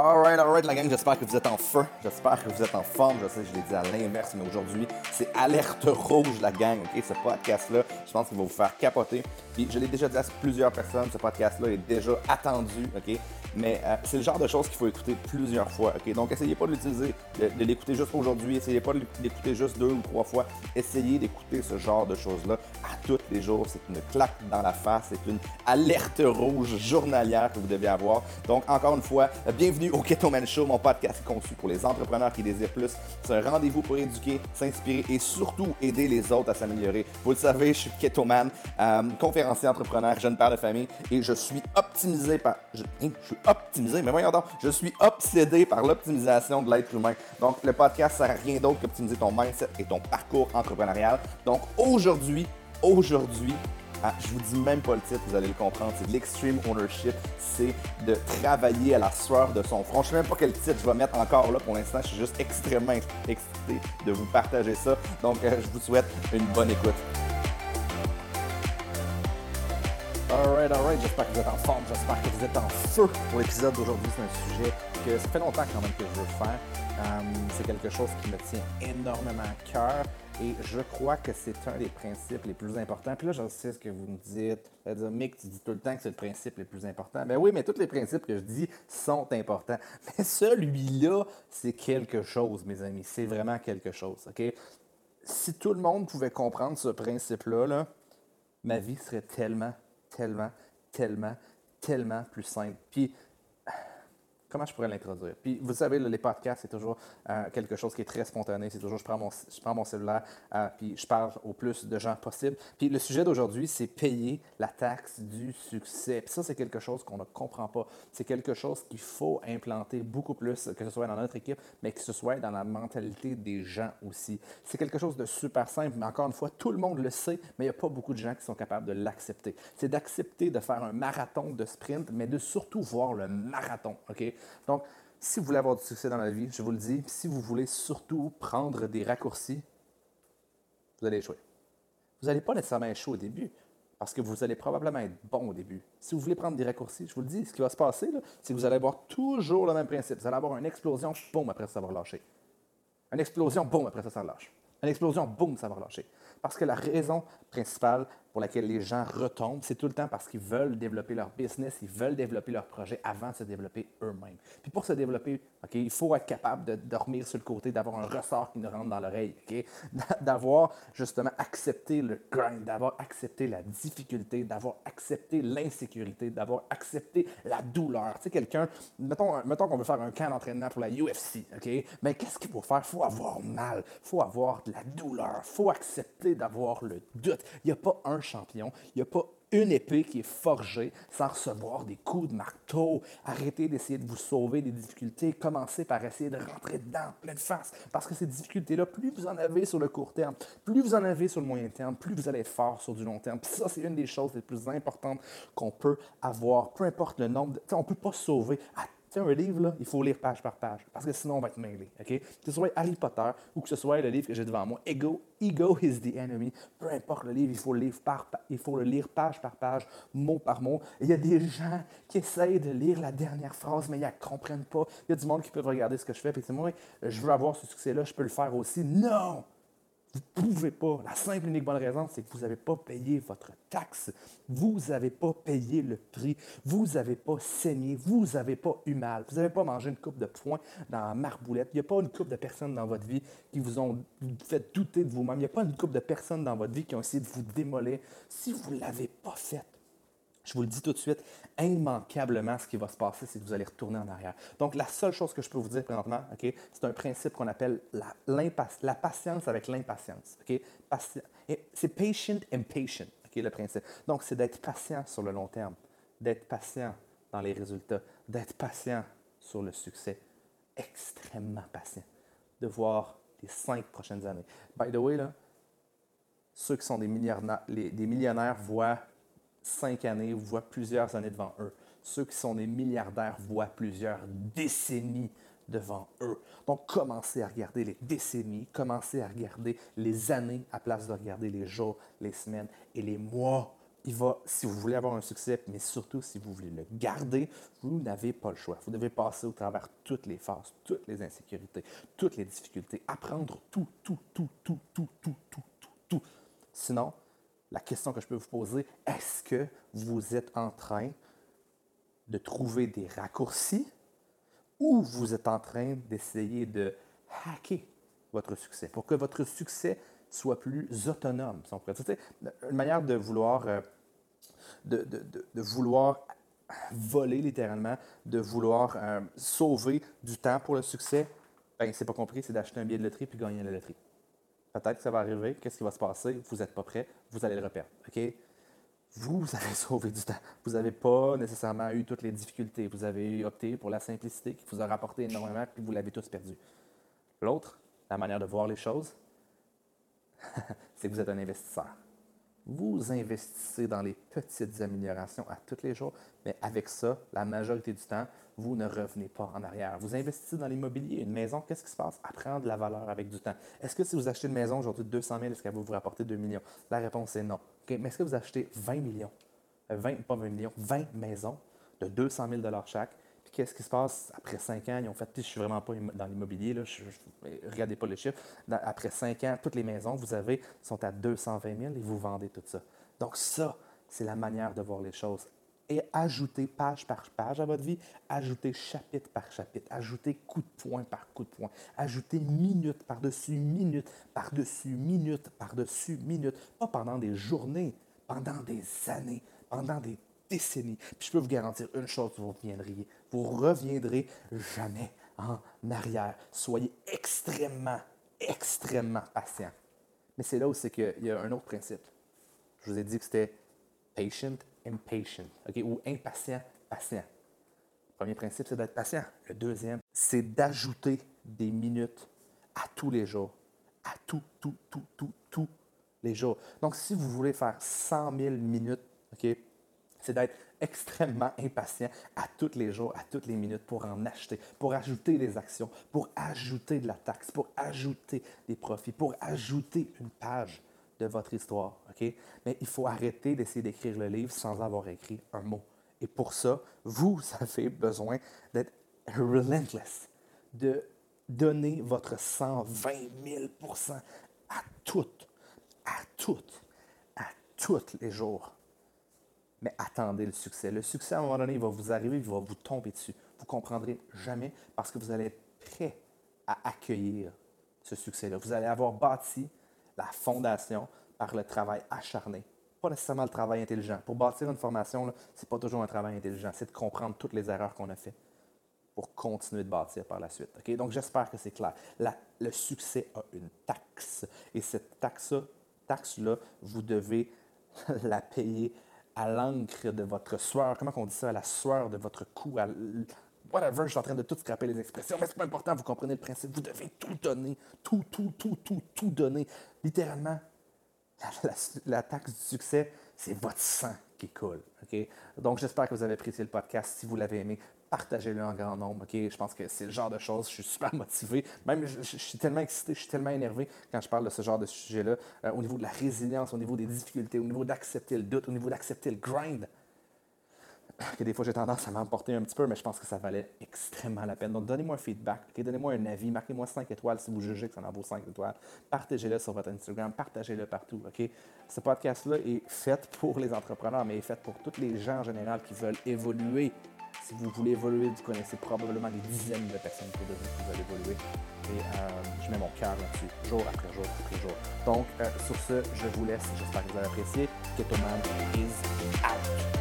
Alright, alright, la gang, j'espère que vous êtes en feu. J'espère que vous êtes en forme. Je sais je l'ai dit à l'inverse, mais aujourd'hui, c'est alerte rouge, la gang, ok? Ce podcast-là, je pense qu'il va vous faire capoter. Puis, je l'ai déjà dit à plusieurs personnes, ce podcast-là est déjà attendu, ok? Mais euh, c'est le genre de choses qu'il faut écouter plusieurs fois, ok? Donc, essayez pas de l'utiliser, de l'écouter juste aujourd'hui. Essayez pas de l'écouter juste deux ou trois fois. Essayez d'écouter ce genre de choses-là à tous les jours. C'est une claque dans la face. C'est une alerte rouge journalière que vous devez avoir. Donc, encore une fois, bienvenue au Keto Man Show, mon podcast conçu pour les entrepreneurs qui désirent plus. C'est un rendez-vous pour éduquer, s'inspirer et surtout aider les autres à s'améliorer. Vous le savez, je suis Keto Man, euh, conférencier entrepreneur, jeune père de famille et je suis optimisé par. Je, hein, je, suis optimisé, mais voyons donc, je suis obsédé par l'optimisation de l'être humain. Donc, le podcast sert à rien d'autre qu'optimiser ton mindset et ton parcours entrepreneurial. Donc, aujourd'hui, aujourd'hui, ah, je vous dis même pas le titre, vous allez le comprendre. C'est l'extreme ownership. C'est de travailler à la sueur de son front. Je sais même pas quel titre je vais mettre encore là pour l'instant. Je suis juste extrêmement excité de vous partager ça. Donc, euh, je vous souhaite une bonne écoute. Alright, alright, j'espère que vous êtes en forme, j'espère que vous êtes en feu pour l'épisode d'aujourd'hui. C'est un sujet que ça fait longtemps quand même que je veux faire. Euh, c'est quelque chose qui me tient énormément à cœur. Et je crois que c'est un des principes les plus importants. Puis là, je sais ce que vous me dites. C'est-à-dire, Mick, tu dis tout le temps que c'est le principe le plus important. Ben oui, mais tous les principes que je dis sont importants. Mais celui-là, c'est quelque chose, mes amis. C'est vraiment quelque chose. OK? Si tout le monde pouvait comprendre ce principe-là, là, ma vie serait tellement, tellement, tellement, tellement plus simple. Puis, comment je pourrais l'introduire? Puis, vous savez, les podcasts, c'est toujours euh, quelque chose qui est très spontané. C'est toujours, je prends mon, je prends mon cellulaire, euh, puis je parle au plus de gens possible. Puis, le sujet d'aujourd'hui, c'est payer la taxe du succès. Puis ça, c'est quelque chose qu'on ne comprend pas. C'est quelque chose qu'il faut implanter beaucoup plus, que ce soit dans notre équipe, mais que ce soit dans la mentalité des gens aussi. C'est quelque chose de super simple, mais encore une fois, tout le monde le sait, mais il n'y a pas beaucoup de gens qui sont capables de l'accepter. C'est d'accepter de faire un marathon de sprint, mais de surtout voir le marathon, OK? Donc, si vous voulez avoir du succès dans la vie, je vous le dis, si vous voulez surtout prendre des raccourcis, vous allez échouer. Vous n'allez pas nécessairement échouer au début, parce que vous allez probablement être bon au début. Si vous voulez prendre des raccourcis, je vous le dis, ce qui va se passer, c'est que vous allez avoir toujours le même principe. Vous allez avoir une explosion, boum, après ça, va relâcher. Une explosion, boum, après ça, ça relâche. Une explosion, boum, ça va relâcher. Parce que la raison principale pour laquelle les gens retombent, c'est tout le temps parce qu'ils veulent développer leur business, ils veulent développer leur projet avant de se développer eux-mêmes. Puis pour se développer, ok, il faut être capable de dormir sur le côté, d'avoir un ressort qui nous rentre dans l'oreille, ok, d'avoir justement accepté le grind, d'avoir accepté la difficulté, d'avoir accepté l'insécurité, d'avoir accepté la douleur. Tu sais, quelqu'un, mettons, mettons qu'on veut faire un camp d'entraînement pour la UFC, ok, mais qu'est-ce qu'il faut faire? Il faut avoir mal, il faut avoir de la douleur, il faut accepter d'avoir le doute. Il n'y a pas un champion. Il n'y a pas une épée qui est forgée sans recevoir des coups de marteau. Arrêtez d'essayer de vous sauver des difficultés. Commencez par essayer de rentrer dedans, pleine face. Parce que ces difficultés-là, plus vous en avez sur le court terme, plus vous en avez sur le moyen terme, plus vous allez être fort sur du long terme. Puis ça, c'est une des choses les plus importantes qu'on peut avoir. Peu importe le nombre de... on ne peut pas sauver à sais, un livre, là, il faut lire page par page, parce que sinon, on va être mêlé. ok? Que ce soit Harry Potter ou que ce soit le livre que j'ai devant moi, Ego, Ego is the enemy. Peu importe le livre, il faut, le lire par, il faut le lire page par page, mot par mot. il y a des gens qui essayent de lire la dernière phrase, mais ils ne comprennent pas. Il y a du monde qui peut regarder ce que je fais, et c'est moi, je veux avoir ce succès-là, je peux le faire aussi. Non! Vous ne pouvez pas. La simple et unique bonne raison, c'est que vous n'avez pas payé votre taxe. Vous n'avez pas payé le prix. Vous n'avez pas saigné. Vous n'avez pas eu mal. Vous n'avez pas mangé une coupe de poing dans la marboulette. Il n'y a pas une coupe de personnes dans votre vie qui vous ont fait douter de vous-même. Il n'y a pas une coupe de personnes dans votre vie qui ont essayé de vous démolir. Si vous ne l'avez pas fait, je vous le dis tout de suite, immanquablement, ce qui va se passer, c'est que vous allez retourner en arrière. Donc, la seule chose que je peux vous dire présentement, OK, c'est un principe qu'on appelle la, la, patience avec l'impatience. OK? C'est patient and patient, OK, le principe. Donc, c'est d'être patient sur le long terme, d'être patient dans les résultats, d'être patient sur le succès, extrêmement patient, de voir les cinq prochaines années. By the way, là, ceux qui sont des millionnaires, les, des millionnaires voient cinq années voient plusieurs années devant eux. Ceux qui sont des milliardaires voient plusieurs décennies devant eux. Donc, commencez à regarder les décennies, commencez à regarder les années à place de regarder les jours, les semaines et les mois. il va, si vous voulez avoir un succès, mais surtout si vous voulez le garder, vous n'avez pas le choix. Vous devez passer au travers toutes les phases, toutes les insécurités, toutes les difficultés, apprendre tout, tout, tout, tout, tout, tout, tout, tout, tout. Sinon, la question que je peux vous poser, est-ce que vous êtes en train de trouver des raccourcis ou vous êtes en train d'essayer de hacker votre succès pour que votre succès soit plus autonome, si on pourrait. Une manière de vouloir, euh, de, vouloir voler littéralement, de vouloir euh, sauver du temps pour le succès, ben, c'est pas compris, c'est d'acheter un billet de loterie puis gagner la loterie. Peut-être que ça va arriver, qu'est-ce qui va se passer? Vous n'êtes pas prêt, vous allez le reperdre. OK? Vous, avez sauvé du temps. Vous n'avez pas nécessairement eu toutes les difficultés. Vous avez opté pour la simplicité qui vous a rapporté énormément, puis vous l'avez tous perdu. L'autre, la manière de voir les choses, c'est que vous êtes un investisseur. Vous investissez dans les petites améliorations à tous les jours, mais avec ça, la majorité du temps, vous ne revenez pas en arrière. Vous investissez dans l'immobilier. Une maison, qu'est-ce qui se passe? Apprendre de la valeur avec du temps. Est-ce que si vous achetez une maison aujourd'hui de 200 000, est-ce qu'elle va vous rapporter 2 millions? La réponse est non. Mais est-ce que vous achetez 20 millions? 20, euh, pas 20 millions, 20 maisons de 200 000 chaque, qu'est-ce qui se passe après cinq ans? Ils ont fait, je suis vraiment pas dans l'immobilier, là, regardez pas les chiffres. après cinq ans, toutes les maisons que vous avez sont à 220 000 et vous vendez tout ça. Donc ça, c'est la manière de voir les choses. Et ajoutez page par page à votre vie, ajoutez chapitre par chapitre, ajoutez coup de poing par coup de poing, ajoutez minute par-dessus minute, par-dessus minute, par-dessus minute, pas pendant des journées, pendant des années, pendant des décennies. Puis je peux vous garantir une chose, vous reviendrez. Vous reviendrez jamais en arrière. Soyez extrêmement, extrêmement patient. Mais c'est là où c'est qu'il y a un autre principe. Je vous ai dit que c'était patient, impatient, OK? ou impatient, patient. Le premier principe, c'est d'être patient. Le deuxième, c'est d'ajouter des minutes à tous les jours. À tout, tout, tout, tout, tous les jours. Donc, si vous voulez faire 100 000 minutes, OK, c'est d'être extrêmement impatient à tous les jours, à toutes les minutes pour en acheter, pour ajouter des actions, pour ajouter de la taxe, pour ajouter des profits, pour ajouter une page de votre histoire. Mais il faut arrêter d'essayer d'écrire le livre sans avoir écrit un mot. Et pour ça, vous avez besoin d'être relentless, de donner votre 120 000% à toutes, à toutes, à tous les jours mais attendez le succès. Le succès, à un moment donné, il va vous arriver, il va vous tomber dessus. Vous ne comprendrez jamais parce que vous allez être prêt à accueillir ce succès-là. Vous allez avoir bâti la fondation par le travail acharné. Pas nécessairement le travail intelligent. Pour bâtir une formation, ce n'est pas toujours un travail intelligent. C'est de comprendre toutes les erreurs qu'on a faites pour continuer de bâtir par la suite. Donc, j'espère que c'est clair. le succès a une taxe. Et cette taxe-là, taxe -là, vous devez la payer à l'encre de votre sueur. Comment on dit ça? À la sueur de votre cou. À whatever, je suis en train de tout scraper les expressions, mais c'est pas important, vous comprenez le principe. Vous devez tout donner. Tout, tout, tout, tout, tout donner. Littéralement, la, taxe du succès, c'est votre sang qui coule. Donc, j'espère que vous avez apprécié le podcast. Si vous l'avez aimé, partagez-le en grand nombre. Je pense que c'est le genre de choses, je suis super motivé. Même, je, suis tellement excité, je suis tellement énervé quand je parle de ce genre de sujet-là, euh, au niveau de la résilience, au niveau des difficultés, au niveau d'accepter le doute, au niveau d'accepter le grind. Que des fois, j'ai tendance à m'emporter un petit peu, mais je pense que ça valait extrêmement la peine. Donc, donnez-moi un feedback, donnez-moi un avis, marquez-moi 5 étoiles si vous jugez que ça en vaut 5 étoiles. Partagez-le sur votre Instagram, partagez-le partout. Ce podcast-là est fait pour les entrepreneurs, mais est fait pour tous les gens en général qui veulent évoluer si vous voulez évoluer, vous connaissez probablement des dizaines de personnes qui veulent évoluer. Et euh, je mets mon cœur là-dessus, jour après jour après jour. Donc, euh, sur ce, je vous laisse. J'espère que vous avez apprécié. Ketoman is out.